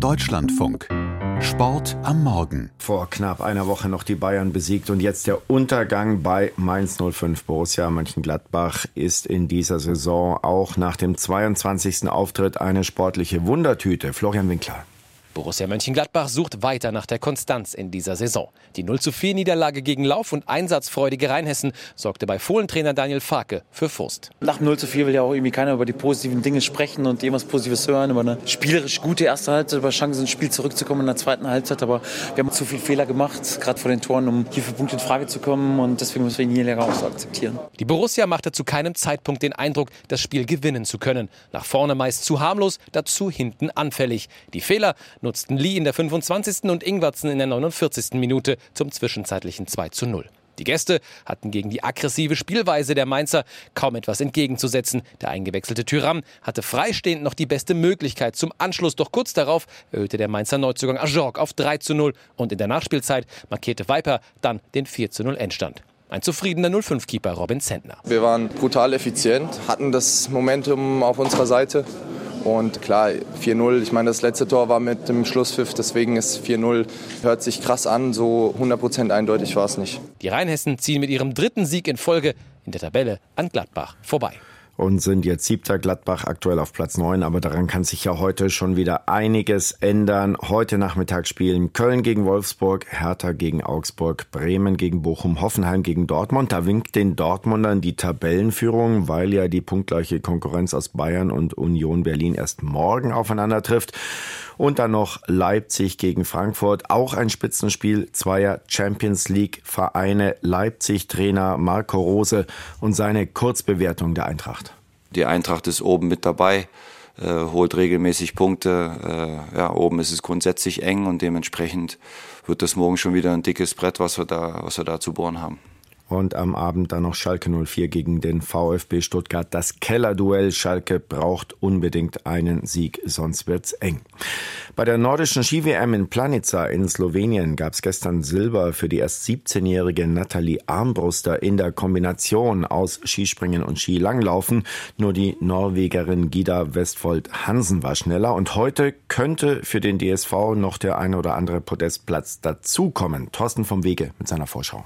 Deutschlandfunk. Sport am Morgen. Vor knapp einer Woche noch die Bayern besiegt und jetzt der Untergang bei Mainz 05. Borussia Mönchengladbach ist in dieser Saison auch nach dem 22. Auftritt eine sportliche Wundertüte. Florian Winkler. Borussia Mönchengladbach sucht weiter nach der Konstanz in dieser Saison. Die 0 zu 4 Niederlage gegen Lauf- und einsatzfreudige Rheinhessen sorgte bei Fohlentrainer Daniel Farke für Frust. Nach dem 0 zu 4 will ja auch irgendwie keiner über die positiven Dinge sprechen und irgendwas Positives hören, über eine spielerisch gute erste Halbzeit, über Chancen ins Spiel zurückzukommen in der zweiten Halbzeit. Aber wir haben zu viele Fehler gemacht, gerade vor den Toren, um hier für Punkte in Frage zu kommen und deswegen müssen wir die Niederlage auch so akzeptieren. Die Borussia machte zu keinem Zeitpunkt den Eindruck, das Spiel gewinnen zu können. Nach vorne meist zu harmlos, dazu hinten anfällig. Die Fehler nutzten Lee in der 25. und Ingwertsen in der 49. Minute zum zwischenzeitlichen 2 zu 0. Die Gäste hatten gegen die aggressive Spielweise der Mainzer kaum etwas entgegenzusetzen. Der eingewechselte Tyram hatte freistehend noch die beste Möglichkeit zum Anschluss. Doch kurz darauf erhöhte der Mainzer Neuzugang Ajorg auf 3 zu 0 und in der Nachspielzeit markierte Viper dann den 4 zu 0 Endstand. Ein zufriedener 05-Keeper Robin Zentner. Wir waren brutal effizient, hatten das Momentum auf unserer Seite und klar, 4-0, ich meine, das letzte Tor war mit dem Schlusspfiff, deswegen ist 4-0, hört sich krass an, so 100% eindeutig war es nicht. Die Rheinhessen ziehen mit ihrem dritten Sieg in Folge in der Tabelle an Gladbach vorbei und sind jetzt siebter Gladbach aktuell auf Platz neun. Aber daran kann sich ja heute schon wieder einiges ändern. Heute Nachmittag spielen Köln gegen Wolfsburg, Hertha gegen Augsburg, Bremen gegen Bochum, Hoffenheim gegen Dortmund. Da winkt den Dortmundern die Tabellenführung, weil ja die punktgleiche Konkurrenz aus Bayern und Union Berlin erst morgen aufeinander trifft. Und dann noch Leipzig gegen Frankfurt. Auch ein Spitzenspiel zweier Champions League Vereine. Leipzig Trainer Marco Rose und seine Kurzbewertung der Eintracht. Die Eintracht ist oben mit dabei. Äh, holt regelmäßig Punkte. Äh, ja, oben ist es grundsätzlich eng und dementsprechend wird das morgen schon wieder ein dickes Brett, was wir da, was wir da zu bohren haben. Und am Abend dann noch Schalke 04 gegen den VfB Stuttgart. Das Kellerduell. Schalke braucht unbedingt einen Sieg, sonst wird's eng. Bei der nordischen Ski-WM in Planica in Slowenien gab es gestern Silber für die erst 17-jährige Nathalie Armbruster in der Kombination aus Skispringen und Skilanglaufen. Nur die Norwegerin Gida Westfold Hansen war schneller und heute könnte für den DSV noch der eine oder andere Podestplatz dazukommen. Thorsten vom Wege mit seiner Vorschau.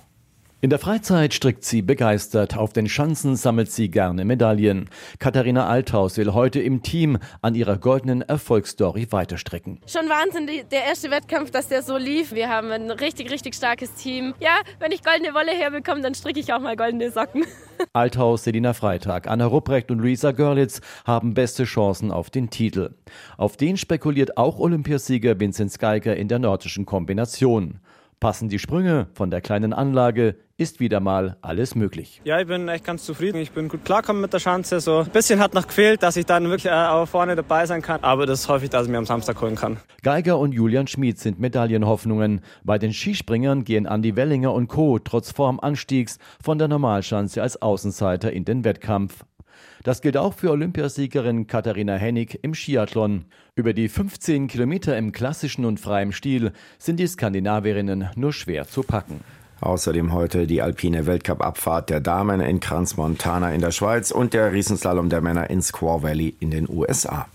In der Freizeit strickt sie begeistert. Auf den Schanzen sammelt sie gerne Medaillen. Katharina Althaus will heute im Team an ihrer goldenen Erfolgsstory weiterstrecken. Schon Wahnsinn, der erste Wettkampf, dass der so lief. Wir haben ein richtig, richtig starkes Team. Ja, wenn ich goldene Wolle herbekomme, dann stricke ich auch mal goldene Socken. Althaus, Selina Freitag, Anna Rupprecht und Luisa Görlitz haben beste Chancen auf den Titel. Auf den spekuliert auch Olympiasieger Vincent Geiger in der nordischen Kombination. Passen die Sprünge von der kleinen Anlage, ist wieder mal alles möglich. Ja, ich bin echt ganz zufrieden. Ich bin gut klarkommen mit der Schanze. So ein bisschen hat noch gefehlt, dass ich dann wirklich äh, vorne dabei sein kann. Aber das hoffe ich, dass ich mir am Samstag holen kann. Geiger und Julian Schmid sind Medaillenhoffnungen. Bei den Skispringern gehen Andi Wellinger und Co. trotz Formanstiegs von der Normalschanze als Außenseiter in den Wettkampf. Das gilt auch für Olympiasiegerin Katharina Hennig im Skiathlon. Über die 15 Kilometer im klassischen und freien Stil sind die Skandinavierinnen nur schwer zu packen. Außerdem heute die alpine Weltcup-Abfahrt der Damen in Crans Montana in der Schweiz und der Riesenslalom der Männer in Squaw Valley in den USA.